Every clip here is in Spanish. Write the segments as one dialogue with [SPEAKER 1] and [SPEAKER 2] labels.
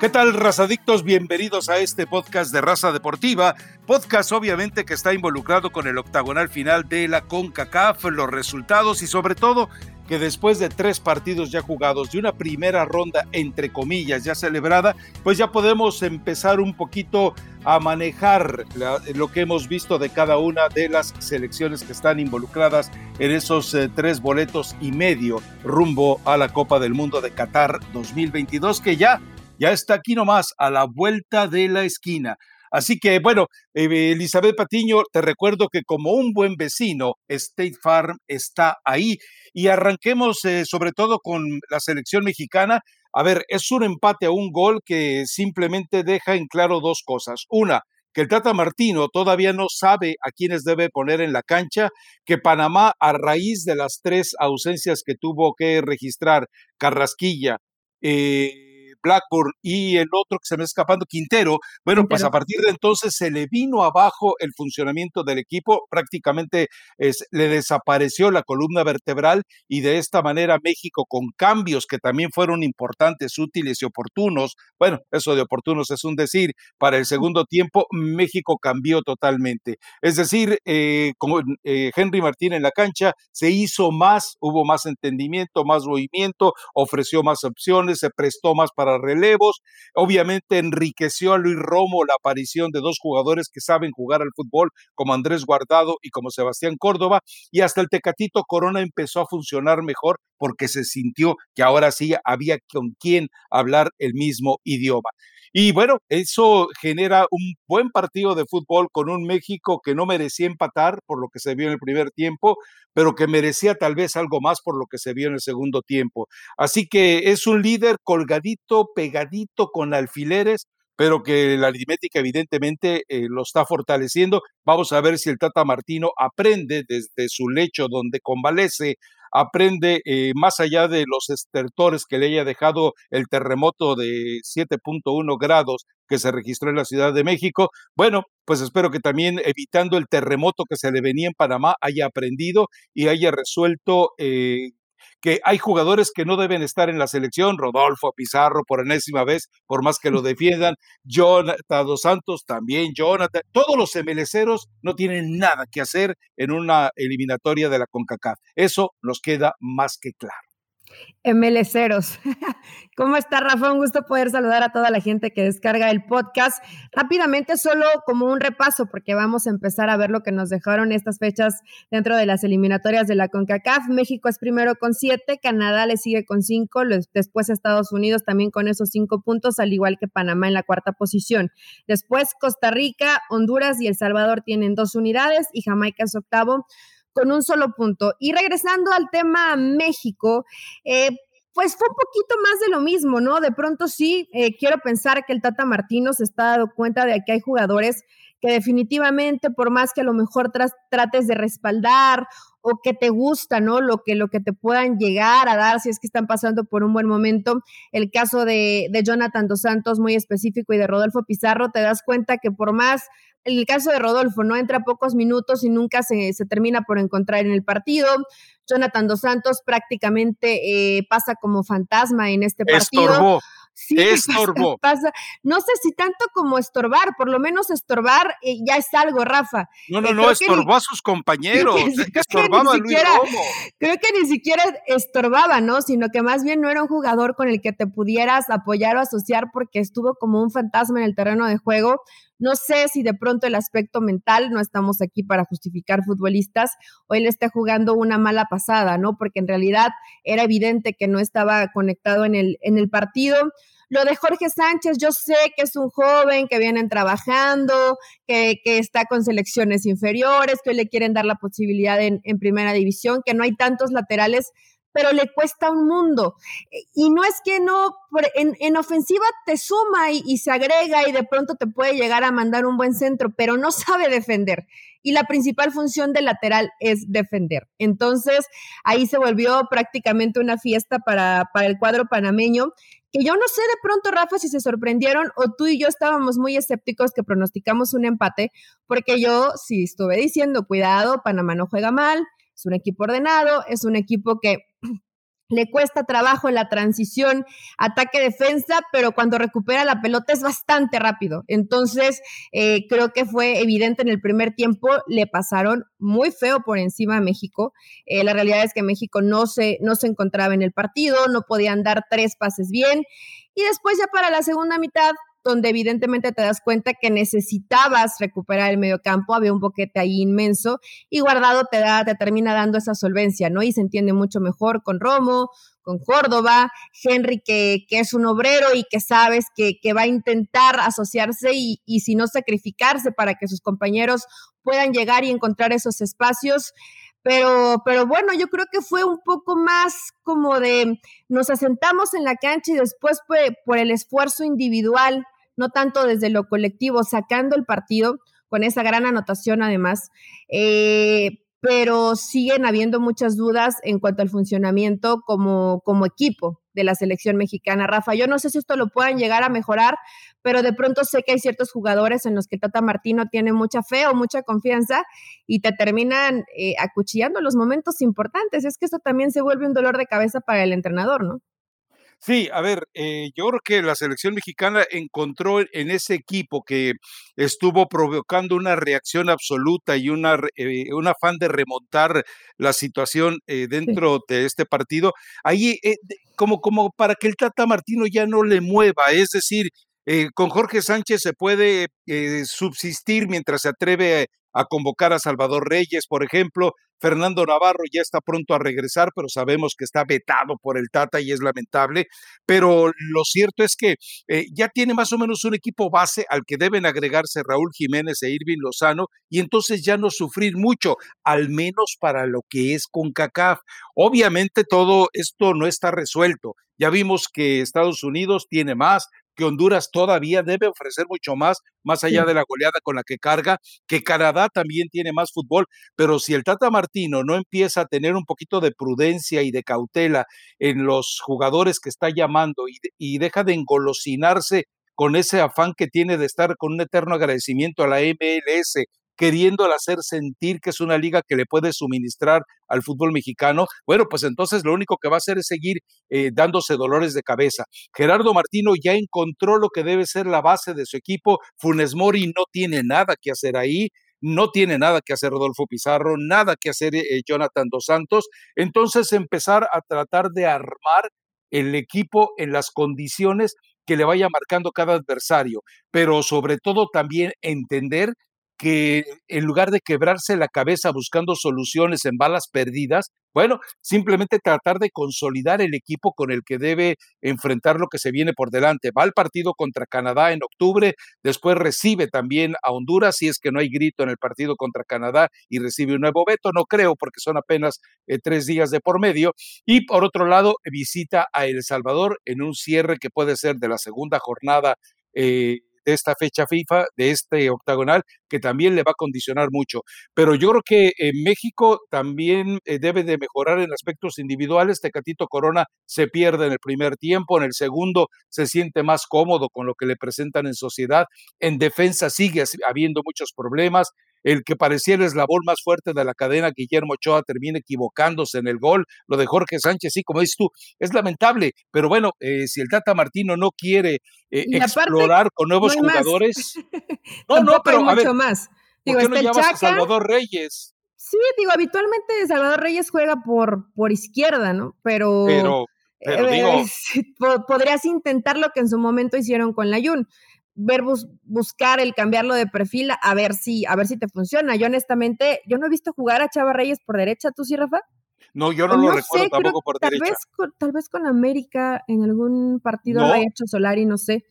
[SPEAKER 1] ¿Qué tal, razadictos? Bienvenidos a este podcast de Raza Deportiva, podcast obviamente que está involucrado con el octagonal final de la CONCACAF, los resultados y sobre todo que después de tres partidos ya jugados y una primera ronda entre comillas ya celebrada, pues ya podemos empezar un poquito a manejar lo que hemos visto de cada una de las selecciones que están involucradas en esos eh, tres boletos y medio rumbo a la Copa del Mundo de Qatar 2022 que ya ya está aquí nomás, a la vuelta de la esquina. Así que bueno, eh, Elizabeth Patiño, te recuerdo que como un buen vecino, State Farm está ahí. Y arranquemos eh, sobre todo con la selección mexicana. A ver, es un empate a un gol que simplemente deja en claro dos cosas. Una, que el Tata Martino todavía no sabe a quiénes debe poner en la cancha, que Panamá, a raíz de las tres ausencias que tuvo que registrar Carrasquilla, eh, Blackburn y el otro que se me está escapando, Quintero, bueno, pues a partir de entonces se le vino abajo el funcionamiento del equipo, prácticamente es, le desapareció la columna vertebral y de esta manera México con cambios que también fueron importantes, útiles y oportunos, bueno, eso de oportunos es un decir, para el segundo tiempo México cambió totalmente. Es decir, eh, como eh, Henry Martín en la cancha se hizo más, hubo más entendimiento, más movimiento, ofreció más opciones, se prestó más para relevos. Obviamente enriqueció a Luis Romo la aparición de dos jugadores que saben jugar al fútbol, como Andrés Guardado y como Sebastián Córdoba, y hasta el Tecatito Corona empezó a funcionar mejor porque se sintió que ahora sí había con quien hablar el mismo idioma. Y bueno, eso genera un buen partido de fútbol con un México que no merecía empatar por lo que se vio en el primer tiempo, pero que merecía tal vez algo más por lo que se vio en el segundo tiempo. Así que es un líder colgadito, pegadito con alfileres, pero que la aritmética evidentemente eh, lo está fortaleciendo. Vamos a ver si el Tata Martino aprende desde su lecho donde convalece aprende eh, más allá de los estertores que le haya dejado el terremoto de 7.1 grados que se registró en la Ciudad de México. Bueno, pues espero que también evitando el terremoto que se le venía en Panamá haya aprendido y haya resuelto eh, que hay jugadores que no deben estar en la selección, Rodolfo Pizarro por enésima vez, por más que lo defiendan, Jonathan Dos Santos también, Jonathan, todos los emeleceros no tienen nada que hacer en una eliminatoria de la CONCACAF. Eso nos queda más que claro.
[SPEAKER 2] MLceros. ¿Cómo está Rafa? Un gusto poder saludar a toda la gente que descarga el podcast. Rápidamente, solo como un repaso, porque vamos a empezar a ver lo que nos dejaron estas fechas dentro de las eliminatorias de la CONCACAF. México es primero con siete, Canadá le sigue con cinco, después Estados Unidos también con esos cinco puntos, al igual que Panamá en la cuarta posición. Después Costa Rica, Honduras y El Salvador tienen dos unidades y Jamaica es octavo con un solo punto. Y regresando al tema México, eh, pues fue un poquito más de lo mismo, ¿no? De pronto sí, eh, quiero pensar que el Tata Martino se está dando cuenta de que hay jugadores que definitivamente, por más que a lo mejor trates de respaldar o que te gusta, ¿no? Lo que, lo que te puedan llegar a dar si es que están pasando por un buen momento. El caso de, de Jonathan Dos Santos, muy específico, y de Rodolfo Pizarro, te das cuenta que por más en el caso de Rodolfo, no entra pocos minutos y nunca se, termina por encontrar en el partido. Jonathan Dos Santos prácticamente eh, pasa como fantasma en este partido.
[SPEAKER 1] Sí, Estorbo.
[SPEAKER 2] Pasa, No sé si tanto como estorbar, por lo menos estorbar eh, ya es algo, Rafa.
[SPEAKER 1] No, no, eh, no, estorbó a sus compañeros, estorbaba a Luis Romo.
[SPEAKER 2] Creo que ni siquiera estorbaba, ¿no? Sino que más bien no era un jugador con el que te pudieras apoyar o asociar porque estuvo como un fantasma en el terreno de juego. No sé si de pronto el aspecto mental, no estamos aquí para justificar futbolistas, o él está jugando una mala pasada, ¿no? Porque en realidad era evidente que no estaba conectado en el, en el partido. Lo de Jorge Sánchez, yo sé que es un joven que vienen trabajando, que, está con selecciones inferiores, que le quieren dar la posibilidad en, en primera división, que no hay tantos laterales pero le cuesta un mundo. Eh, y no es que no, en, ofensiva te suma y, se agrega y de pronto te puede llegar a mandar un buen centro, pero no sabe defender. Y la principal función del lateral es defender. Entonces, ahí se volvió prácticamente una fiesta para, para el cuadro panameño, que yo no sé de pronto, Rafa, si se sorprendieron o tú y yo estábamos muy escépticos que pronosticamos un empate, porque yo sí estuve diciendo, cuidado, Panamá no juega mal, es un equipo ordenado, es un equipo que le cuesta trabajo la transición ataque-defensa, pero cuando recupera la pelota es bastante rápido. Entonces, eh, creo que fue evidente en el primer tiempo, le pasaron muy feo por encima a México. Eh, la realidad es que México no se, no se encontraba en el partido, no podían dar tres pases bien. Y después ya para la segunda mitad, donde evidentemente te das cuenta que necesitabas recuperar el medio campo, había un boquete ahí inmenso y Guardado te da, te termina dando esa solvencia, ¿no? Y se entiende mucho mejor con Romo, con Córdoba, Henry que, que es un obrero y que sabes que, que va a intentar asociarse y, y si no sacrificarse para que sus compañeros puedan llegar y encontrar esos espacios. Pero, pero bueno, yo creo que fue un poco más como de nos asentamos en la cancha y después por el esfuerzo individual no tanto desde lo colectivo, sacando el partido con esa gran anotación además, eh, pero siguen habiendo muchas dudas en cuanto al funcionamiento como, como equipo de la selección mexicana. Rafa, yo no sé si esto lo puedan llegar a mejorar, pero de pronto sé que hay ciertos jugadores en los que Tata Martino tiene mucha fe o mucha confianza y te terminan eh, acuchillando los momentos importantes. Es que esto también se vuelve un dolor de cabeza para el entrenador, ¿no?
[SPEAKER 1] Sí, a ver, eh, yo creo que la selección mexicana encontró en ese equipo que estuvo provocando una reacción absoluta y una, eh, un afán de remontar la situación eh, dentro de este partido, ahí como, como para que el Tata Martino ya no le mueva, es decir, con Jorge Sánchez se puede subsistir mientras se atreve a convocar a Salvador Reyes, por ejemplo. Fernando Navarro ya está pronto a regresar, pero sabemos que está vetado por el Tata y es lamentable. Pero lo cierto es que eh, ya tiene más o menos un equipo base al que deben agregarse Raúl Jiménez e Irving Lozano y entonces ya no sufrir mucho, al menos para lo que es con CACAF. Obviamente todo esto no está resuelto. Ya vimos que Estados Unidos tiene más, que Honduras todavía debe ofrecer mucho más, más allá de la goleada con la que carga, que Canadá también tiene más fútbol, pero si el Tata Martino no empieza a tener un poquito de prudencia y de cautela en los jugadores que está llamando y, y deja de engolosinarse con ese afán que tiene de estar con un eterno agradecimiento a la MLS queriéndola hacer sentir que es una liga que le puede suministrar al fútbol mexicano, bueno, pues entonces lo único que va a hacer es seguir eh, dándose dolores de cabeza. Gerardo Martino ya encontró lo que debe ser la base de su equipo, Funes Mori no tiene nada que hacer ahí, no tiene nada que hacer Rodolfo Pizarro, nada que hacer eh, Jonathan Dos Santos, entonces empezar a tratar de armar el equipo en las condiciones que le vaya marcando cada adversario, pero sobre todo también entender que en lugar de quebrarse la cabeza buscando soluciones en balas perdidas, bueno, simplemente tratar de consolidar el equipo con el que debe enfrentar lo que se viene por delante. Va al partido contra Canadá en octubre, después recibe también a Honduras, si es que no hay grito en el partido contra Canadá y recibe un nuevo veto, no creo porque son apenas eh, tres días de por medio. Y por otro lado, visita a El Salvador en un cierre que puede ser de la segunda jornada. Eh, de esta fecha FIFA, de este octagonal, que también le va a condicionar mucho. Pero yo creo que en México también eh, debe de mejorar en aspectos individuales. Tecatito Corona se pierde en el primer tiempo, en el segundo se siente más cómodo con lo que le presentan en sociedad. En defensa sigue habiendo muchos problemas el que parecía el eslabón más fuerte de la cadena, Guillermo Ochoa, termina equivocándose en el gol. Lo de Jorge Sánchez, sí, como dices tú, es lamentable, pero bueno, eh, si el Tata Martino no quiere eh, explorar con nuevos jugadores.
[SPEAKER 2] no, no, pero hay mucho más.
[SPEAKER 1] Digo, ¿Por qué no llamas a Salvador Reyes?
[SPEAKER 2] Sí, digo, habitualmente Salvador Reyes juega por, por izquierda, ¿no? Pero,
[SPEAKER 1] pero, pero digo...
[SPEAKER 2] podrías intentar lo que en su momento hicieron con la Jun ver buscar el cambiarlo de perfil a ver si a ver si te funciona. Yo honestamente, yo no he visto jugar a Chava Reyes por derecha, ¿tú sí, Rafa?
[SPEAKER 1] No, yo no, lo recuerdo tampoco por
[SPEAKER 2] tal
[SPEAKER 1] derecha.
[SPEAKER 2] Vez con, tal vez con América en algún partido lo haya hecho Solari, no sé.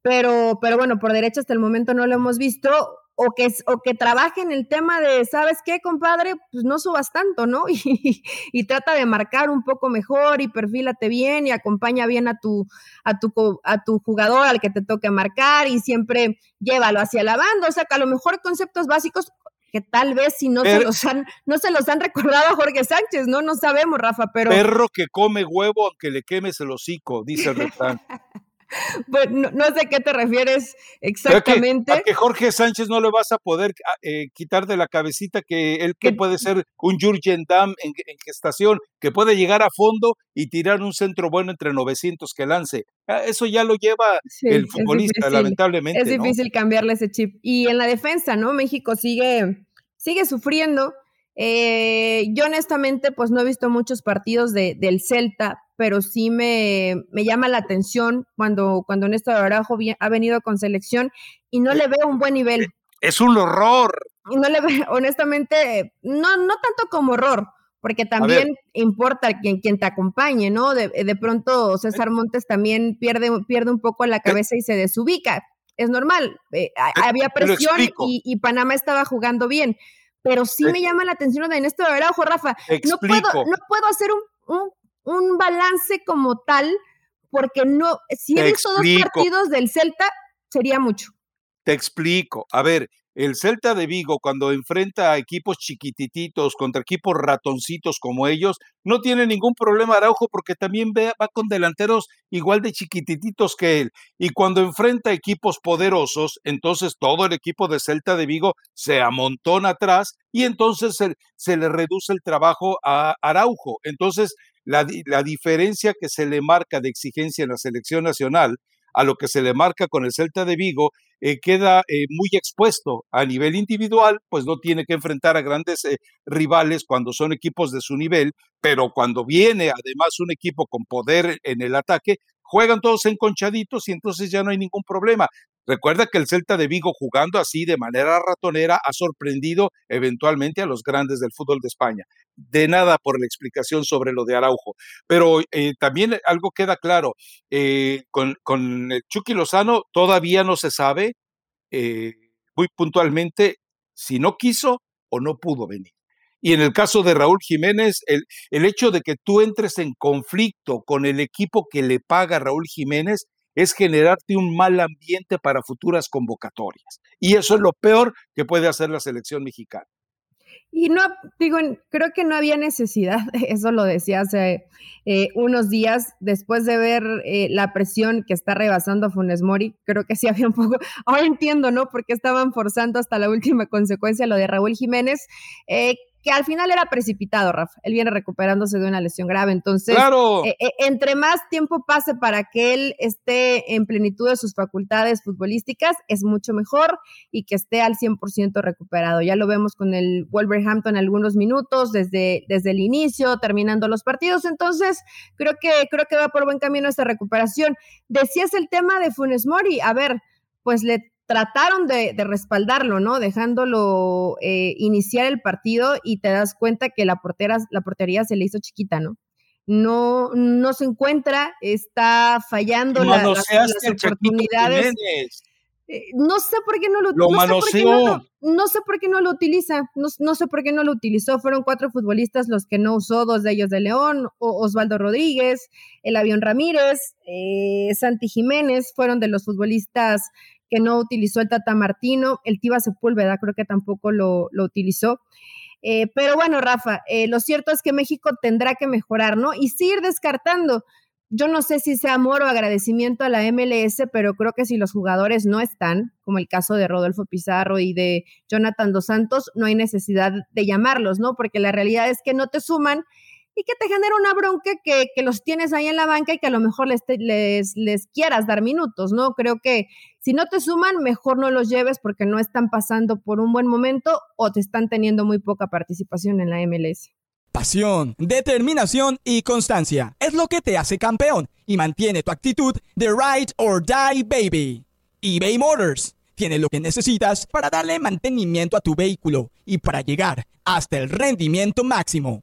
[SPEAKER 2] Pero, pero bueno, por derecha hasta el momento no lo hemos visto o que, o que trabaje en el tema de, ¿sabes qué, compadre? Pues no subas tanto, ¿no? Y, y, trata de marcar un poco mejor y perfílate bien y acompaña bien a tu, a tu, a tu jugador al que te toque marcar y siempre llévalo hacia la banda. O sea, que a lo mejor conceptos básicos que tal vez si no, se los han, no se los han recordado a Jorge Sánchez, ¿no? No sabemos, Rafa, pero...
[SPEAKER 1] Perro que come huevo aunque le quemes el hocico, dice el refrán.
[SPEAKER 2] Pues no, sé a qué te refieres exactamente.
[SPEAKER 1] Que, a que Jorge Sánchez no le vas a poder ah, eh, quitar de la cabecita que él que puede ser un Jurgen Damm en, gestación, que puede llegar a fondo y tirar un centro bueno entre 900 que lance. Ah, eso ya lo lleva el futbolista, lamentablemente.
[SPEAKER 2] Es difícil cambiarle ese chip. Y en la defensa, ¿no? México sigue, sigue sufriendo. Eh, yo honestamente, pues no he visto muchos partidos de, del Celta, pero sí me, llama la atención cuando, cuando Néstor Araujo ha venido con selección y no le veo un buen nivel.
[SPEAKER 1] Es un horror.
[SPEAKER 2] No le veo, honestamente, no, no tanto como horror, porque también importa quien, quien te acompañe, ¿no? De, pronto César Montes también pierde, pierde un poco la cabeza y se desubica. Es normal, eh, había presión y, Panamá estaba jugando bien, pero sí me llama la atención de Néstor Araujo, Rafa. No puedo, no puedo hacer un un balance como tal, porque no, si he visto dos partidos del Celta, sería mucho.
[SPEAKER 1] Te explico. A ver, el Celta de Vigo, cuando enfrenta a equipos chiquititos contra equipos ratoncitos como ellos, no tiene ningún problema Araujo porque también va con delanteros igual de chiquititos que él. Y cuando enfrenta equipos poderosos, entonces todo el equipo de Celta de Vigo se amontona atrás y entonces se, se le reduce el trabajo a Araujo. Entonces, la, diferencia que se le marca de exigencia en la selección nacional a lo que se le marca con el Celta de Vigo, eh, queda eh, muy expuesto a nivel individual, pues no tiene que enfrentar a grandes eh, rivales cuando son equipos de su nivel, pero cuando viene además un equipo con poder en el ataque, juegan todos enconchaditos y entonces ya no hay ningún problema. Recuerda que el Celta de Vigo jugando así de manera ratonera ha sorprendido eventualmente a los grandes del fútbol de España. De nada por la explicación sobre lo de Araujo. Pero eh, también algo queda claro, eh, con, Chucky Lozano todavía no se sabe eh, muy puntualmente si no quiso o no pudo venir. Y en el caso de Raúl Jiménez, el, el hecho de que tú entres en conflicto con el equipo que le paga Raúl Jiménez es generarte un mal ambiente para futuras convocatorias. Y eso es lo peor que puede hacer la selección mexicana.
[SPEAKER 2] Y no, digo, creo que no había necesidad, eso lo decía hace eh, unos días, después de ver eh, la presión que está rebasando Funes Mori, creo que sí había un poco, ahora entiendo, ¿no? Porque estaban forzando hasta la última consecuencia lo de Raúl Jiménez, eh, que al final era precipitado, Rafa. Él viene recuperándose de una lesión grave. Entonces, eh, eh, entre más tiempo pase para que él esté en plenitud de sus facultades futbolísticas, es mucho mejor y que esté al 100% recuperado. Ya lo vemos con el Wolverhampton algunos minutos, desde, desde el inicio, terminando los partidos. Entonces, creo que, creo que va por buen camino esta recuperación. Decías el tema de Funes Mori. A ver, pues le trataron de, respaldarlo, ¿no? Dejándolo eh, iniciar el partido y te das cuenta que la, portera, la portería se le hizo chiquita, ¿no? No, no se encuentra, está fallando las, oportunidades. Eh, no sé por qué no lo,
[SPEAKER 1] lo
[SPEAKER 2] no, sé no, sé por qué no lo utiliza, no, sé por qué no lo utilizó. Fueron cuatro futbolistas los que no usó, dos de ellos de León, Osvaldo Rodríguez, el avión Ramírez, eh, Santi Jiménez, fueron de los futbolistas que no utilizó el Tata Martino, el Tiba Sepúlveda creo que tampoco lo, utilizó. Eh, pero bueno, Rafa, eh, lo cierto es que México tendrá que mejorar, ¿no? Y seguir descartando. Yo no sé si sea amor o agradecimiento a la MLS, pero creo que si los jugadores no están, como el caso de Rodolfo Pizarro y de Jonathan Dos Santos, no hay necesidad de llamarlos, ¿no? Porque la realidad es que no te suman y que te genera una bronca que, los tienes ahí en la banca y que a lo mejor les, les, les, quieras dar minutos, ¿no? Creo que si no te suman, mejor no los lleves porque no están pasando por un buen momento o te están teniendo muy poca participación en la MLS.
[SPEAKER 3] Pasión, determinación y constancia es lo que te hace campeón y mantiene tu actitud de ride or die baby. eBay Motors tiene lo que necesitas para darle mantenimiento a tu vehículo y para llegar hasta el rendimiento máximo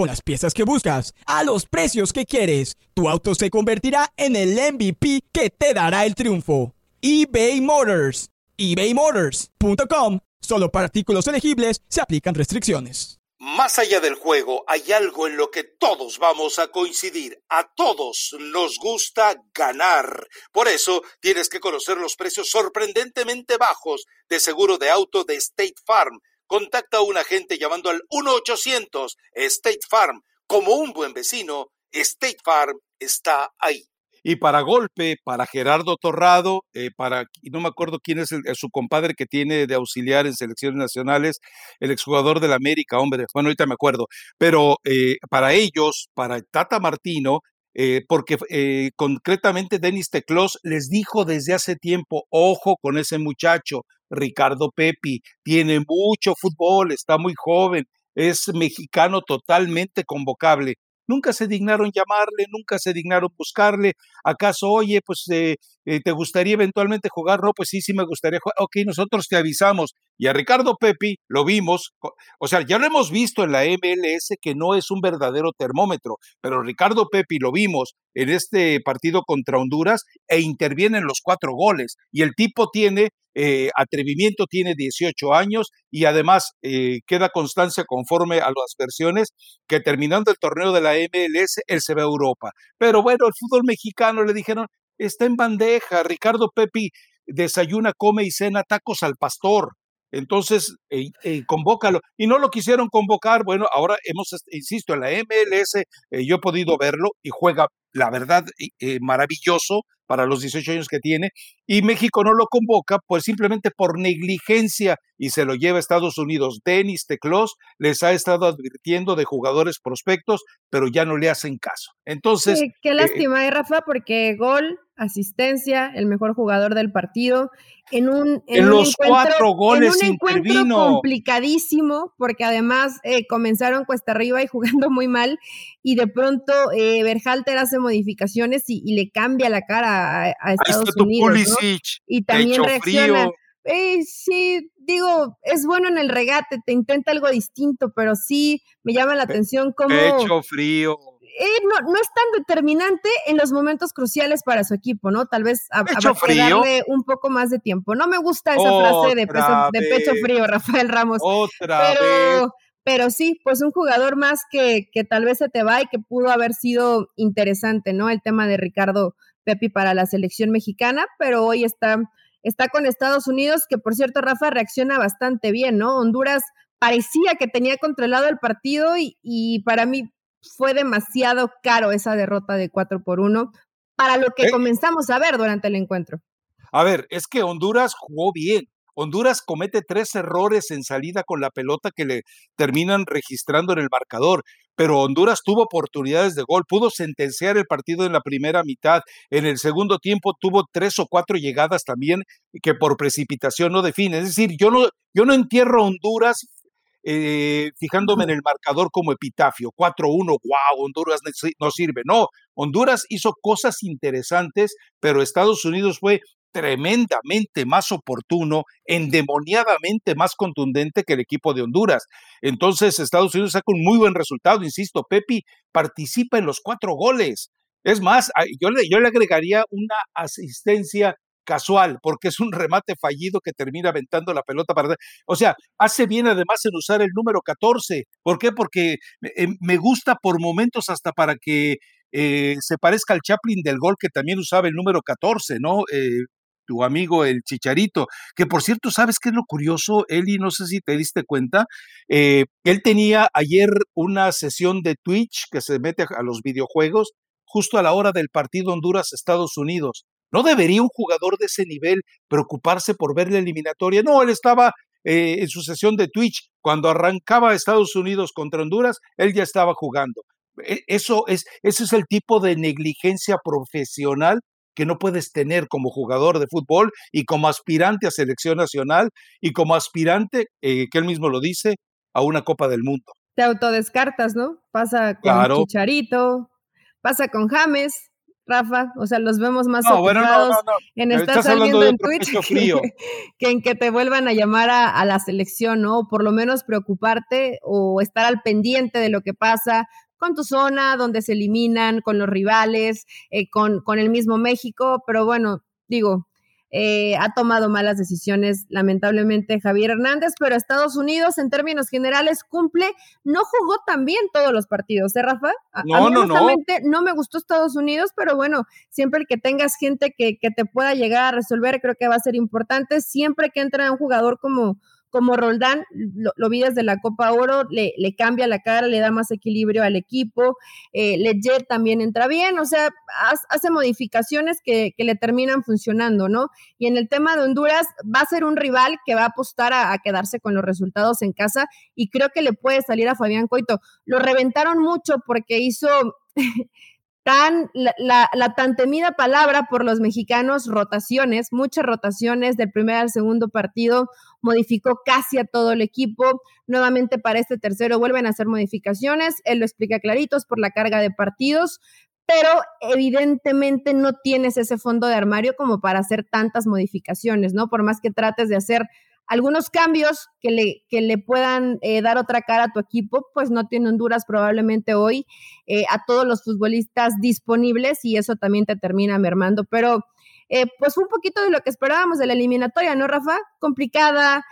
[SPEAKER 3] con las piezas que buscas, a los precios que quieres. Tu auto se convertirá en el MVP que te dará el triunfo. eBay Motors. ebaymotors.com. Solo para artículos elegibles se aplican restricciones.
[SPEAKER 1] Más allá del juego, hay algo en lo que todos vamos a coincidir. A todos nos gusta ganar. Por eso tienes que conocer los precios sorprendentemente bajos de seguro de auto de State Farm. Contacta a un agente llamando al 1-800 State Farm. Como un buen vecino, State Farm está ahí. Y para golpe, para Gerardo Torrado, eh, para, no me acuerdo quién es su compadre que tiene de auxiliar en selecciones nacionales, el exjugador del América, hombre, bueno, ahorita me acuerdo, pero eh, para ellos, para Tata Martino, eh, porque concretamente Denis Teclos les dijo desde hace tiempo, ojo con ese muchacho, Ricardo Pepi, tiene mucho fútbol, está muy joven, es mexicano totalmente convocable nunca se dignaron llamarle, nunca se dignaron buscarle. ¿Acaso, oye, pues eh, eh, te gustaría eventualmente jugar? No, pues sí, sí me gustaría jugar. Ok, nosotros te avisamos. Y a Ricardo Pepi lo vimos, o sea, ya lo hemos visto en la MLS que no es un verdadero termómetro, pero Ricardo Pepi lo vimos en este partido contra Honduras e interviene en los cuatro goles. Y el tipo tiene eh, atrevimiento, tiene 18 años y además eh, queda constancia conforme a las versiones que terminando el torneo de la MLS, él se va a Europa. Pero bueno, el fútbol mexicano le dijeron, está en bandeja, Ricardo Pepi desayuna, come y cena tacos al pastor. Entonces, eh, eh, convócalo. Y no lo quisieron convocar. Bueno, ahora hemos, insisto, en la MLS eh, yo he podido verlo y juega, la verdad, maravilloso para los 18 años que tiene. Y México no lo convoca, pues simplemente por negligencia y se lo lleva a Estados Unidos. Denis Teclos les ha estado advirtiendo de jugadores prospectos, pero ya no le hacen caso. Entonces.
[SPEAKER 2] qué lástima, Rafa, porque gol asistencia, el mejor jugador del partido, en un,
[SPEAKER 1] en, los cuatro goles
[SPEAKER 2] en un encuentro complicadísimo, porque además eh, comenzaron cuesta arriba y jugando muy mal, y de pronto eh, Berhalter hace modificaciones y, le cambia la cara a, Estados Unidos. Y también reacciona. Eh, sí, digo, es bueno en el regate, te intenta algo distinto, pero sí me llama la atención cómo...
[SPEAKER 1] Pecho frío
[SPEAKER 2] eh, no, no, es tan determinante en los momentos cruciales para su equipo, ¿no? Tal vez a, darle un poco más de tiempo. No me gusta esa frase de, pecho frío, Rafael Ramos.
[SPEAKER 1] Otra
[SPEAKER 2] pero,
[SPEAKER 1] vez.
[SPEAKER 2] Pero sí, pues un jugador más que, que tal vez se te va y que pudo haber sido interesante, ¿no? El tema de Ricardo Pepi para la selección mexicana, pero hoy está, está con Estados Unidos, que por cierto, Rafa reacciona bastante bien, ¿no? Honduras parecía que tenía controlado el partido y, y para mí fue demasiado caro esa derrota de 4 por 1 para lo que eh. comenzamos a ver durante el encuentro.
[SPEAKER 1] A ver, es que Honduras jugó bien. Honduras comete tres errores en salida con la pelota que le terminan registrando en el marcador, pero Honduras tuvo oportunidades de gol, pudo sentenciar el partido en la primera mitad, en el segundo tiempo tuvo tres o cuatro llegadas también que por precipitación no define. Es decir, yo no, yo no entierro a Honduras eh, fijándome en el marcador como epitafio, 4-1, wow, Honduras no sirve. No, Honduras hizo cosas interesantes, pero Estados Unidos fue tremendamente más oportuno, endemoniadamente más contundente que el equipo de Honduras. Entonces, Estados Unidos saca un muy buen resultado, insisto, Pepi participa en los cuatro goles. Es más, yo le, yo le agregaría una asistencia casual, porque es un remate fallido que termina aventando la pelota para... O sea, hace bien además en usar el número 14. ¿Por qué? Porque eh, me gusta por momentos hasta para que eh, se parezca al Chaplin del gol que también usaba el número 14, ¿no? Eh, tu amigo el Chicharito, que por cierto, ¿sabes qué es lo curioso, Eli? No sé si te diste cuenta. él tenía ayer una sesión de Twitch que se mete a los videojuegos justo a la hora del partido Honduras-Estados Unidos. ¿No debería un jugador de ese nivel preocuparse por ver la eliminatoria? No, él estaba eh, en su sesión de Twitch. Cuando arrancaba Estados Unidos contra Honduras, él ya estaba jugando. E, eso es, ese es el tipo de negligencia profesional que no puedes tener como jugador de fútbol y como aspirante a selección nacional y como aspirante, eh, que él mismo lo dice, a una Copa del Mundo.
[SPEAKER 2] Te autodescartas, ¿no? Pasa con Chicharito, pasa con James, Rafa, o sea, los vemos más ocupados en estar saliendo en Twitch que, en que te vuelvan a llamar a, la selección, ¿no? O por lo menos preocuparte o estar al pendiente de lo que pasa con tu zona, donde se eliminan, con los rivales, eh, con, con el mismo México, pero bueno, digo, eh, ha tomado malas decisiones, lamentablemente, Javier Hernández, pero Estados Unidos, en términos generales, cumple. No jugó tan bien todos los partidos, ¿eh, Rafa?
[SPEAKER 1] no, no, no.
[SPEAKER 2] No me gustó Estados Unidos, pero bueno, siempre que tengas gente que, que te pueda llegar a resolver, creo que va a ser importante. Siempre que entra un jugador como como Roldán, lo, vi desde la Copa Oro, le, cambia la cara, le da más equilibrio al equipo, eh, Leggett también entra bien, o sea, hace modificaciones que, que, le terminan funcionando, ¿no? Y en el tema de Honduras, va a ser un rival que va a apostar a quedarse con los resultados en casa y creo que le puede salir a Fabián Coito. Lo reventaron mucho porque hizo tan, la, tan temida palabra por los mexicanos, rotaciones, muchas rotaciones del primer al segundo partido, modificó casi a todo el equipo. Nuevamente para este tercero vuelven a hacer modificaciones, él lo explica claritos por la carga de partidos, pero evidentemente no tienes ese fondo de armario como para hacer tantas modificaciones, ¿no? Por más que trates de hacer algunos cambios que le, que le puedan eh, dar otra cara a tu equipo, pues no tiene Honduras probablemente hoy eh, a todos los futbolistas disponibles y eso también te termina mermando. Pero eh, pues un poquito de lo que esperábamos de la eliminatoria, ¿no, Rafa? Complicada,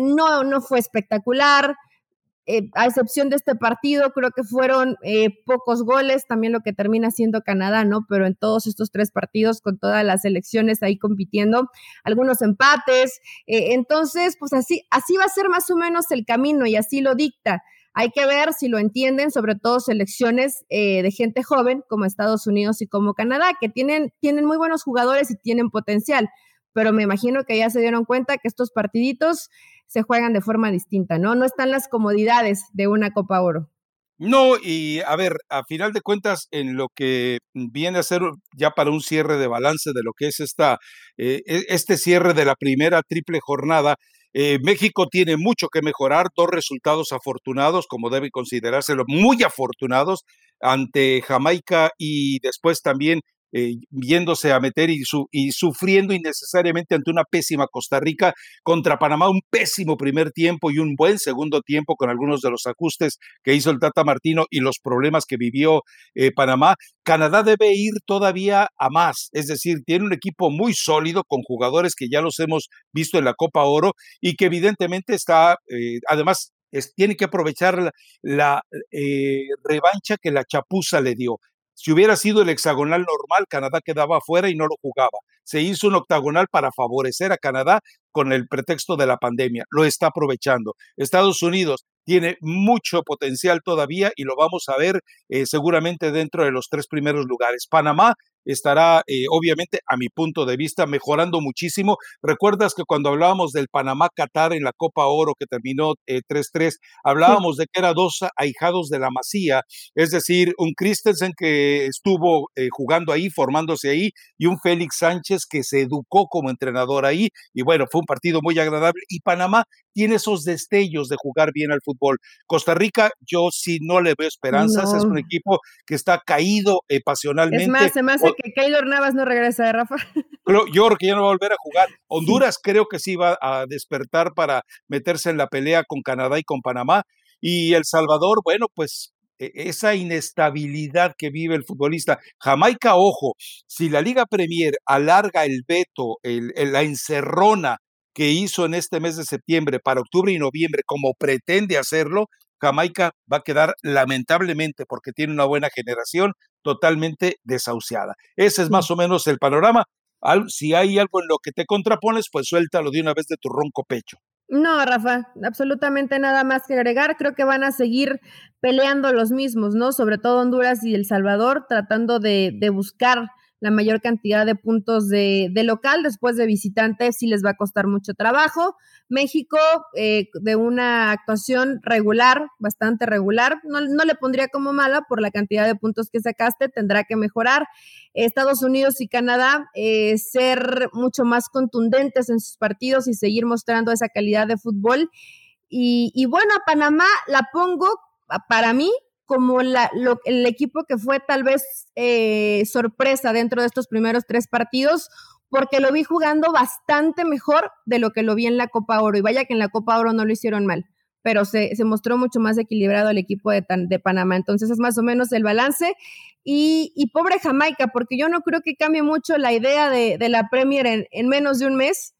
[SPEAKER 2] no, no fue espectacular. Eh, a excepción de este partido, creo que fueron eh, pocos goles, también lo que termina siendo Canadá, ¿no? Pero en todos estos tres partidos, con todas las elecciones ahí compitiendo, algunos empates. Eh, entonces, pues así, así va a ser más o menos el camino y así lo dicta. Hay que ver si lo entienden, sobre todo selecciones de gente joven como Estados Unidos y como Canadá, que tienen, tienen muy buenos jugadores y tienen potencial pero me imagino que ya se dieron cuenta que estos partiditos se juegan de forma distinta, ¿no? No están las comodidades de una Copa Oro.
[SPEAKER 1] No, y a ver, a final de cuentas, en lo que viene a ser ya para un cierre de balance de lo que es esta, eh, e, este cierre de la primera triple jornada, eh, México tiene mucho que mejorar, dos resultados afortunados, como debe considerárselo, muy afortunados ante Jamaica y después también eh, viéndose a meter y, y, sufriendo innecesariamente ante una pésima Costa Rica contra Panamá, un pésimo primer tiempo y un buen segundo tiempo con algunos de los ajustes que hizo el Tata Martino y los problemas que vivió eh, Panamá. Canadá debe ir todavía a más, es decir, tiene un equipo muy sólido con jugadores que ya los hemos visto en la Copa Oro y que evidentemente está, eh, además, tiene que aprovechar la, revancha que la chapuza le dio. Si hubiera sido el hexagonal normal, Canadá quedaba afuera y no lo jugaba. Se hizo un octagonal para favorecer a Canadá con el pretexto de la pandemia. Lo está aprovechando. Estados Unidos tiene mucho potencial todavía y lo vamos a ver eh, seguramente dentro de los tres primeros lugares. Panamá estará, eh, obviamente, a mi punto de vista, mejorando muchísimo. Recuerdas que cuando hablábamos del Panamá-Qatar en la Copa Oro que terminó 3-3, eh, hablábamos de que eran dos ahijados de la Masía, es decir, un Christensen que estuvo eh, jugando ahí, formándose ahí, y un Félix Sánchez que se educó como entrenador ahí, y bueno, fue un partido muy agradable. Y Panamá tiene esos destellos de jugar bien al fútbol. Costa Rica, yo sí no le veo esperanzas, es un equipo que está caído pasionalmente. Es
[SPEAKER 2] más, se me hace que Keylor Navas no regresa de Rafa.
[SPEAKER 1] yo creo que ya no va a volver a jugar. Honduras creo que sí va a despertar para meterse en la pelea con Canadá y con Panamá. Y El Salvador, bueno, pues e, esa inestabilidad que vive el futbolista. Jamaica, ojo, si la Liga Premier alarga el veto, el, la encerrona que hizo en este mes de septiembre para octubre y noviembre, como pretende hacerlo, Jamaica va a quedar lamentablemente, porque tiene una buena generación, totalmente desahuciada. Ese es más o menos el panorama. Si hay algo en lo que te contrapones, pues suéltalo de una vez de tu ronco pecho.
[SPEAKER 2] No, Rafa, absolutamente nada más que agregar. Creo que van a seguir peleando los mismos, ¿no? Sobre todo Honduras y El Salvador, tratando de, de buscar la mayor cantidad de puntos de, local, después de visitantes sí les va a costar mucho trabajo. México, eh, de una actuación regular, bastante regular, no, le pondría como mala por la cantidad de puntos que sacaste, tendrá que mejorar. Estados Unidos y Canadá, eh, ser mucho más contundentes en sus partidos y seguir mostrando esa calidad de fútbol. Y, y bueno, a Panamá la pongo, para mí, como la, el equipo que fue tal vez eh, sorpresa dentro de estos primeros tres partidos, porque lo vi jugando bastante mejor de lo que lo vi en la Copa Oro. Y vaya que en la Copa Oro no lo hicieron mal. pero se, mostró mucho más equilibrado el equipo de, Panamá. Entonces es más o menos el balance. Y, pobre Jamaica, porque yo no creo que cambie mucho la idea de, la Premier en, menos de un mes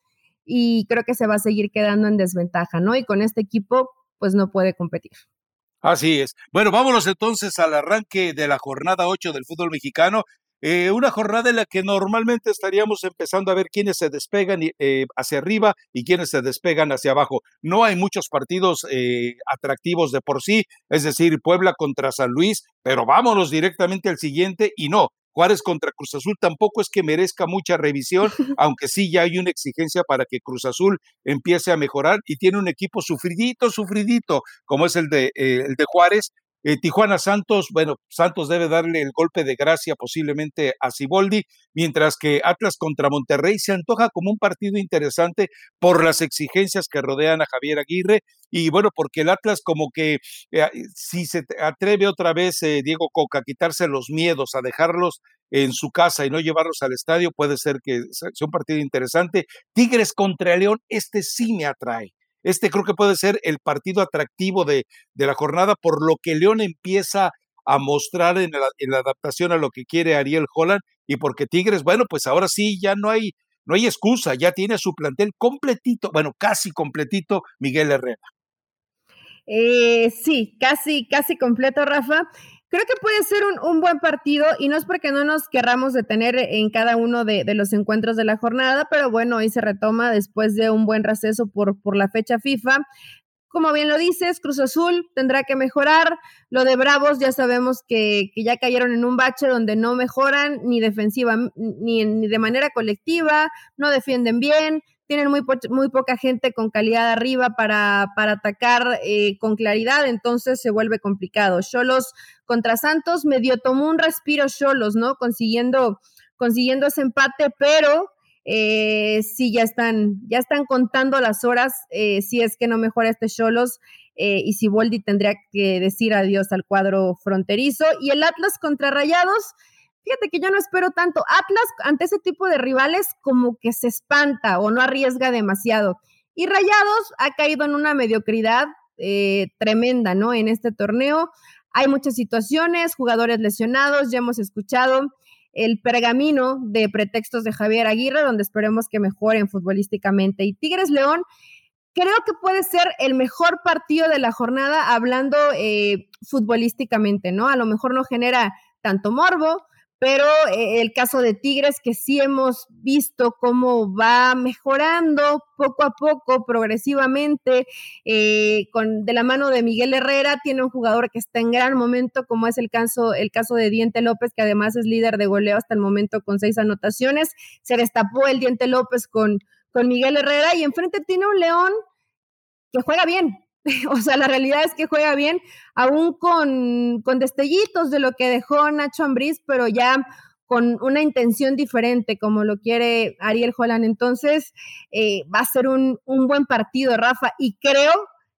[SPEAKER 2] y creo que se va a seguir quedando en desventaja, ¿no? Y con este equipo, pues no puede competir.
[SPEAKER 1] Así es. Bueno, vámonos entonces al arranque de la jornada 8 del fútbol mexicano. Eh, una jornada en la que normalmente estaríamos empezando a ver quiénes se despegan eh, hacia arriba y quiénes se despegan hacia abajo. No hay muchos partidos eh, atractivos de por sí, es decir, Puebla contra San Luis, pero vámonos directamente al siguiente y no, Juárez contra Cruz Azul tampoco es que merezca mucha revisión, aunque sí ya hay una exigencia para que Cruz Azul empiece a mejorar y tiene un equipo sufridito, sufridito, como es el de, el de Juárez, eh, Tijuana Santos, bueno, Santos debe darle el golpe de gracia posiblemente a Ciboldi, mientras que Atlas contra Monterrey se antoja como un partido interesante por las exigencias que rodean a Javier Aguirre y bueno, porque el Atlas como que eh, si se atreve otra vez eh, Diego Coca a quitarse los miedos, a dejarlos en su casa y no llevarlos al estadio, puede ser que sea un partido interesante. Tigres contra León, este sí me atrae. Este creo que puede ser el partido atractivo de, la jornada, por lo que León empieza a mostrar en la, adaptación a lo que quiere Ariel Holland y porque Tigres, bueno, pues ahora sí ya no hay, no hay excusa, ya tiene su plantel completito, bueno, casi completito Miguel Herrera.
[SPEAKER 2] Eh, sí, casi, casi completo, Rafa. Creo que puede ser un, buen partido y no es porque no nos querramos detener en cada uno de, los encuentros de la jornada, pero bueno, hoy se retoma después de un buen receso por, por la fecha FIFA. Como bien lo dices, Cruz Azul tendrá que mejorar. Lo de Bravos ya sabemos que, que ya cayeron en un bache donde no mejoran ni defensiva, ni de manera colectiva, no defienden bien, tienen muy, muy poca gente con calidad arriba para, para atacar eh, con claridad, entonces se vuelve complicado. Cholos contra Santos medio tomó un respiro Cholos, ¿no? Consiguiendo, consiguiendo ese empate, pero eh, sí ya están, ya están contando las horas eh, si es que no mejora este Cholos. Eh, y si Boldi tendría que decir adiós al cuadro fronterizo. Y el Atlas contra Rayados, Fíjate que yo no espero tanto. Atlas ante ese tipo de rivales como que se espanta o no arriesga demasiado. Y Rayados ha caído en una mediocridad eh, tremenda, ¿no? En este torneo hay muchas situaciones, jugadores lesionados, ya hemos escuchado el pergamino de pretextos de Javier Aguirre, donde esperemos que mejoren futbolísticamente. Y Tigres León, creo que puede ser el mejor partido de la jornada hablando eh, futbolísticamente, ¿no? A lo mejor no genera tanto morbo, pero eh, el caso de Tigres, que sí hemos visto cómo va mejorando poco a poco, progresivamente, eh, con, de la mano de Miguel Herrera, tiene un jugador que está en gran momento, como es el caso, el caso de Diente López, que además es líder de goleo hasta el momento con seis anotaciones. Se destapó el Diente López con, con Miguel Herrera y enfrente tiene un León que juega bien, O sea, la realidad es que juega bien, aún con, con destellitos de lo que dejó Nacho Ambriz, pero ya con una intención diferente, como lo quiere Ariel Holland. Entonces, eh, va a ser un, un, buen partido, Rafa, y creo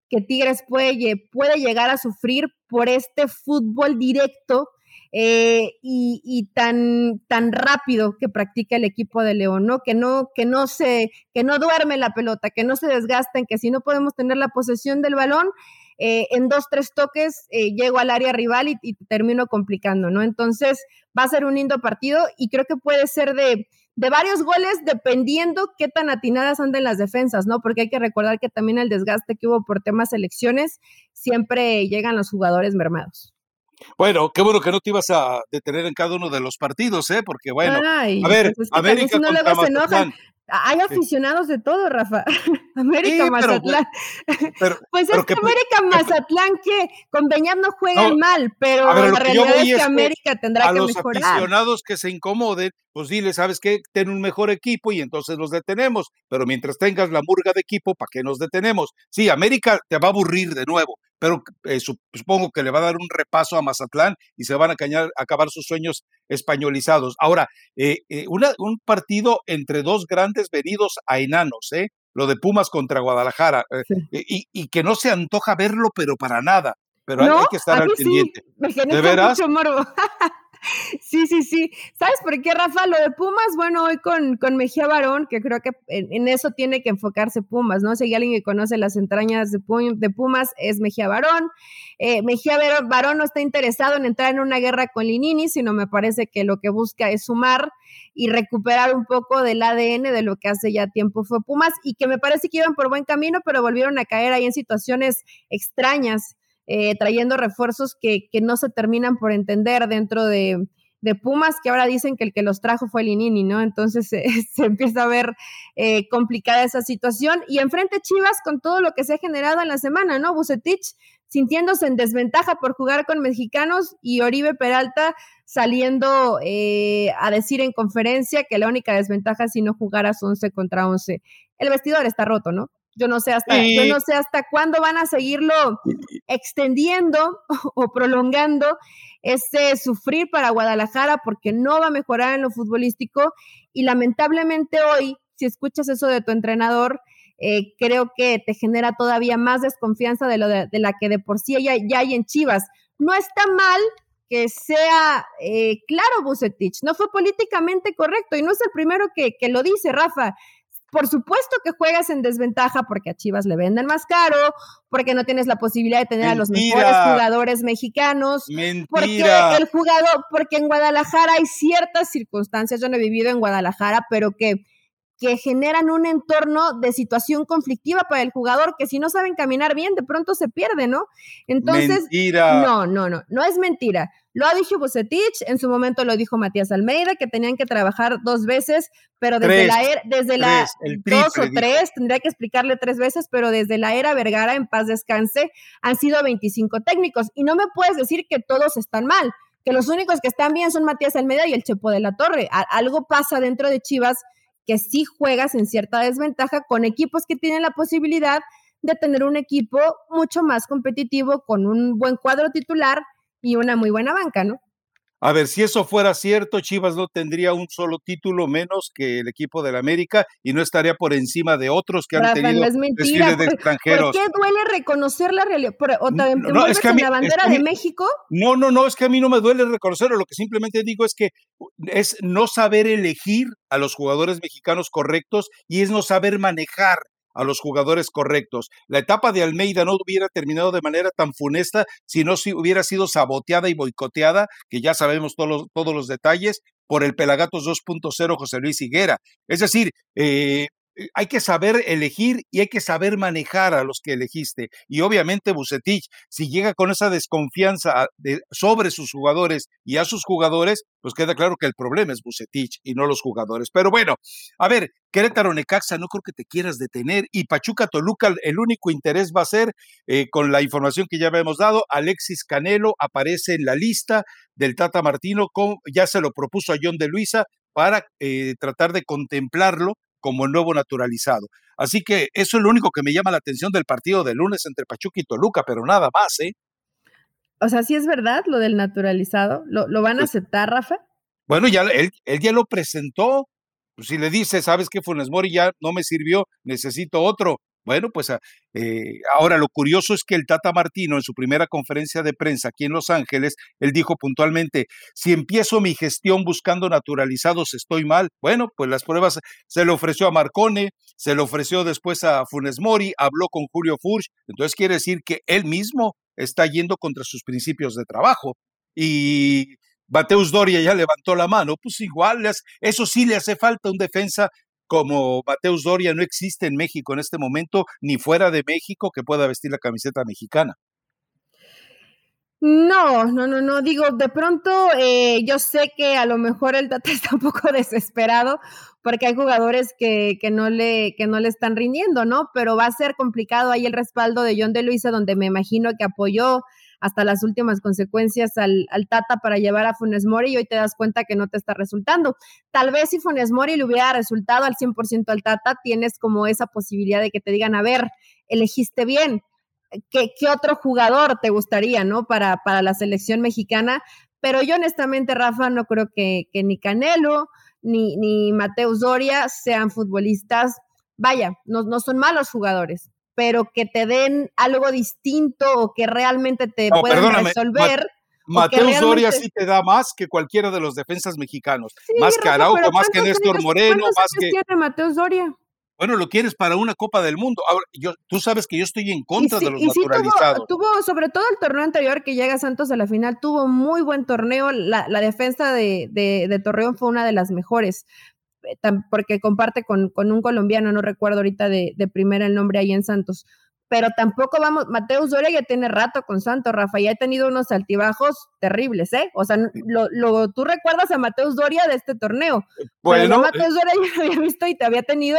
[SPEAKER 2] que Tigres puede, puede llegar a sufrir por este fútbol directo eh, y, tan, tan rápido que practica el equipo de León, ¿no? Que no, que no se, que no duerme la pelota, que no se desgasten, que si no podemos tener la posesión del balón, eh, en dos, tres toques eh, llego al área rival y, termino complicando, ¿no? Entonces va a ser un lindo partido y creo que puede ser de, de varios goles dependiendo qué tan atinadas anden las defensas, ¿no? Porque hay que recordar que también el desgaste que hubo por temas elecciones siempre llegan los jugadores mermados.
[SPEAKER 1] Bueno, qué bueno que no te ibas a detener en cada uno de los partidos, ¿eh? Porque bueno, a ver,
[SPEAKER 2] pues América contra Mazatlán. Hay aficionados de todo, Rafa. América Mazatlán. pues es que América Mazatlán que con Beñat no juegan mal, pero la realidad es que América tendrá que mejorar.
[SPEAKER 1] A los aficionados que se incomoden, pues dile, ¿sabes qué? Ten un mejor equipo y entonces los detenemos. Pero mientras tengas la murga de equipo, ¿para qué nos detenemos? Sí, América te va a aburrir de nuevo pero eh, supongo que le va a dar un repaso a Mazatlán y se van a, acabar sus sueños españolizados. Ahora, eh, eh, un partido entre dos grandes venidos a enanos, ¿eh? lo de Pumas contra Guadalajara, y, que no se antoja verlo, pero para nada, pero hay, que estar al pendiente.
[SPEAKER 2] Me ¿De veras? Mucho Sí, sí, sí. ¿Sabes por qué, Rafa? Lo de Pumas, bueno, hoy con, con Mejía Barón, que creo que en, eso tiene que enfocarse Pumas, ¿no? Si hay alguien que conoce las entrañas de, de Pumas, es Mejía Barón. Eh, Mejía Barón no está interesado en entrar en una guerra con Linini, sino me parece que lo que busca es sumar y recuperar un poco del ADN de lo que hace ya tiempo fue Pumas y que me parece que iban por buen camino, pero volvieron a caer ahí en situaciones extrañas eh, trayendo refuerzos que, no se terminan por entender dentro de, Pumas, que ahora dicen que el que los trajo fue Linini, ¿no? Entonces se empieza a ver eh, complicada esa situación. Y enfrente Chivas con todo lo que se ha generado en la semana, ¿no? Bucetich sintiéndose en desventaja por jugar con mexicanos y Oribe Peralta saliendo eh, a decir en conferencia que la única desventaja es si no jugaras 11 contra 11. El vestidor está roto, ¿no? Yo no sé hasta, yo no sé hasta cuándo van a seguirlo extendiendo o prolongando ese sufrir para Guadalajara porque no va a mejorar en lo futbolístico y lamentablemente hoy, si escuchas eso de tu entrenador, eh, creo que te genera todavía más desconfianza de, lo de, la que de por sí ya, ya, hay en Chivas. No está mal que sea eh, claro Bucetich, no fue políticamente correcto y no es el primero que, que lo dice, Rafa. Por supuesto que juegas en desventaja porque a Chivas le venden más caro, porque no tienes la posibilidad de tener a los mejores jugadores mexicanos, porque el jugador, porque en Guadalajara hay ciertas circunstancias, yo no he vivido en Guadalajara, pero que que generan un entorno de situación conflictiva para el jugador que si no saben caminar bien, de pronto se pierde, ¿no? Entonces, no, no, no, no es mentira. Lo ha dicho Bucetich, en su momento lo dijo Matías Almeida, que tenían que trabajar dos veces, pero desde la era, desde la dos o tres, tendría que explicarle tres veces, pero desde la era Vergara, en paz descanse, han sido 25 técnicos. Y no me puedes decir que todos están mal, que los únicos que están bien son Matías Almeida y el Chepo de la Torre. algo pasa dentro de Chivas que sí juegas en cierta desventaja con equipos que tienen la posibilidad de tener un equipo mucho más competitivo con un buen cuadro titular y una muy buena banca, ¿no?
[SPEAKER 1] A ver, si eso fuera cierto, Chivas no tendría un solo título menos que el equipo del América y no estaría por encima de otros que han tenido
[SPEAKER 2] no mentira, de extranjeros. ¿Por qué duele reconocer la realidad? ¿O te, no, es que en la bandera de México?
[SPEAKER 1] No, no, no, es que a mí no me duele reconocerlo. Lo que simplemente digo es que es no saber elegir a los jugadores mexicanos correctos y es no saber manejar a los jugadores correctos. La etapa de Almeida no hubiera terminado de manera tan funesta si no hubiera sido saboteada y boicoteada, que ya sabemos todos los, todos los detalles, por el Pelagatos 2.0 José Luis Higuera. Es decir, eh, hay que saber elegir y hay que saber manejar a los que elegiste. Y obviamente Bucetich, si llega con esa desconfianza sobre sus jugadores y a sus jugadores, pues queda claro que el problema es Bucetich y no los jugadores. Pero bueno, a ver, Querétaro Necaxa, no creo que te quieras detener. Y Pachuca Toluca, el único interés va a ser, eh, con la información que ya habíamos dado, Alexis Canelo aparece en la lista del Tata Martino, ya se lo propuso a John de Luisa para eh, tratar de contemplarlo como el nuevo naturalizado. Así que eso es lo único que me llama la atención del partido de lunes entre Pachuca y Toluca, pero nada más, ¿eh?
[SPEAKER 2] O sea, sí es verdad lo del naturalizado. ¿Lo, van a pues aceptar, Rafa?
[SPEAKER 1] Bueno, ya él, él ya lo presentó. Pues si le dice, sabes que Funes Mori ya no me sirvió, necesito otro. Bueno, pues ah, eh, ahora lo curioso es que el Tata Martino en su primera conferencia de prensa aquí en Los Ángeles, él dijo puntualmente, si empiezo mi gestión buscando naturalizados estoy mal. Bueno, pues las pruebas se le ofreció a Marcone, se le ofreció después a Funes Mori, habló con Julio Furch, entonces quiere decir que él mismo está yendo contra sus principios de trabajo. Y Mateus Doria ya levantó la mano, pues igual, eso sí le hace falta un defensa como Mateus Doria no existe en México en este momento, ni fuera de México que pueda vestir la camiseta mexicana.
[SPEAKER 2] No, no, no, no. Digo, de pronto eh, yo sé que a lo mejor el Tata está un poco desesperado porque hay jugadores que, que, no le, que no le están rindiendo, ¿no? Pero va a ser complicado ahí el respaldo de John de Luisa, donde me imagino que apoyó hasta las últimas consecuencias al, Tata para llevar a Funes Mori y hoy te das cuenta que no te está resultando. Tal vez si Funes Mori le hubiera resultado al 100% al Tata, tienes como esa posibilidad de que te digan, a ver, elegiste bien. ¿Qué, otro jugador te gustaría, no? Para, para la selección mexicana. Pero yo honestamente, Rafa, no creo que, ni Canelo ni, ni Mateus Doria sean futbolistas. Vaya, no, no son malos jugadores, pero que te den algo distinto o que realmente te puedan resolver.
[SPEAKER 1] Mateus Doria sí te da más que cualquiera de los defensas mexicanos. más que Araujo, más que Néstor Moreno, más que.
[SPEAKER 2] tiene Mateus Doria?
[SPEAKER 1] Bueno, lo quieres para una Copa del Mundo. Ahora, yo, tú sabes que yo estoy en contra de los naturalizados.
[SPEAKER 2] tuvo, sobre todo el torneo anterior que llega Santos a la final, tuvo muy buen torneo. La, defensa de, de, Torreón fue una de las mejores porque comparte con, con, un colombiano, no recuerdo ahorita de, de primera el nombre ahí en Santos pero tampoco vamos, Mateus Doria ya tiene rato con Santos, Rafa, ya ha tenido unos altibajos terribles, ¿eh? O sea, lo, lo, tú recuerdas a Mateus Doria de este torneo. Bueno, pero Mateus Doria ya lo había visto y te había tenido,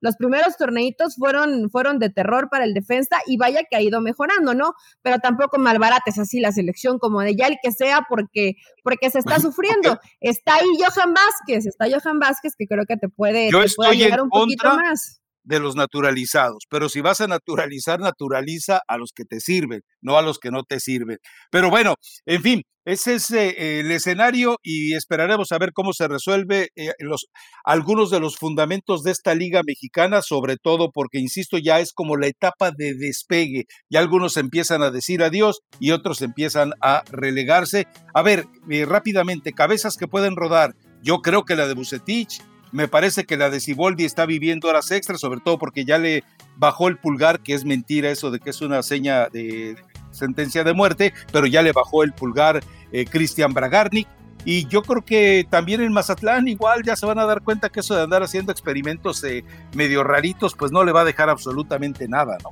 [SPEAKER 2] los primeros torneitos fueron, fueron de terror para el defensa y vaya que ha ido mejorando, ¿no? Pero tampoco malbarates así la selección como de ya el que sea porque, porque se está sufriendo. Está ahí Johan Vázquez, está Johan Vázquez que creo que te puede, te puede ayudar un poquito más
[SPEAKER 1] de los naturalizados. Pero si vas a naturalizar, naturaliza a los que te sirven, no a los que no te sirven. Pero bueno, en fin, ese es eh, el escenario y esperaremos a ver cómo se resuelve eh, los, algunos de los fundamentos de esta liga mexicana, sobre todo porque, insisto, ya es como la etapa de despegue. Y algunos empiezan a decir adiós y otros empiezan a relegarse. A ver, eh, rápidamente, cabezas que pueden rodar. Yo creo que la de Bucetich, me parece que la de Ciboldi está viviendo horas extras, sobre todo porque ya le bajó el pulgar, que es mentira eso de que es una seña de sentencia de muerte, pero ya le bajó el pulgar eh, Cristian Bragarnik. Y yo creo que también en Mazatlán igual ya se van a dar cuenta que eso de andar haciendo experimentos eh, medio raritos, pues no le va a dejar absolutamente nada, ¿no?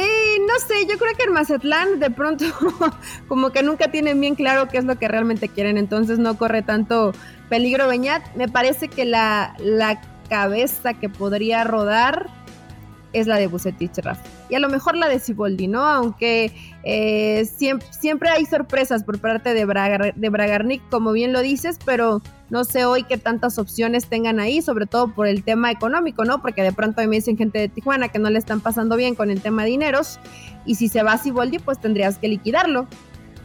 [SPEAKER 2] No sé, yo creo que en Mazatlán de pronto como que nunca tienen bien claro qué es lo que realmente quieren, entonces no corre tanto peligro Beñat. Me parece que la, la cabeza que podría rodar es la de Bucetich, Rafa. Y a lo mejor la de Ciboldi, ¿no? Aunque eh, siempre, hay sorpresas por parte de, de Bragarnik, como bien lo dices, pero no sé hoy qué tantas opciones tengan ahí, sobre todo por el tema económico, ¿no? Porque de pronto me dicen gente de Tijuana que no le están pasando bien con el tema de dineros, y si se va a Ciboldi, pues tendrías que liquidarlo.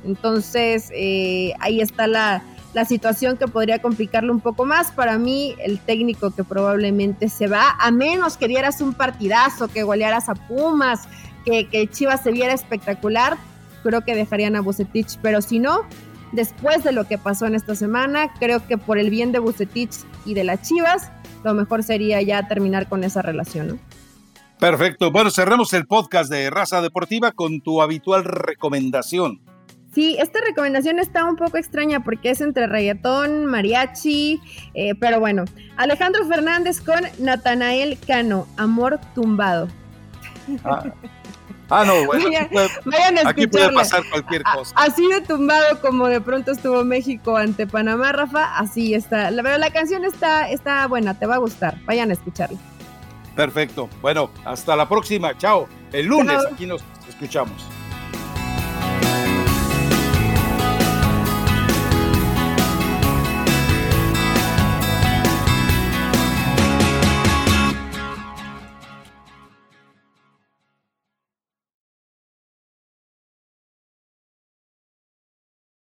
[SPEAKER 2] Entonces, eh, ahí está la, la situación que podría complicarlo un poco más. Para mí, el técnico que probablemente se va, a menos que dieras un partidazo, que golearas a Pumas, que, que Chivas se viera espectacular, creo que dejarían a Bucetich, pero si no, después de lo que pasó en esta semana, creo que por el bien de Bucetich y de las Chivas, lo mejor sería ya terminar con esa relación,
[SPEAKER 1] Perfecto. Bueno, cerremos el podcast de Raza Deportiva con tu habitual recomendación.
[SPEAKER 2] Sí, esta recomendación está un poco extraña porque es entre reggaetón, mariachi, eh, pero bueno. Alejandro Fernández con Natanael Cano, Amor Tumbado.
[SPEAKER 1] Ah, ah no, bueno. Vayan, a aquí puede pasar cualquier cosa.
[SPEAKER 2] Así de tumbado como de pronto estuvo México ante Panamá, Rafa, así está. La verdad, la canción está, está buena, te va a gustar. Vayan a escucharla.
[SPEAKER 1] Perfecto. Bueno, hasta la próxima. Chao. El lunes aquí nos escuchamos.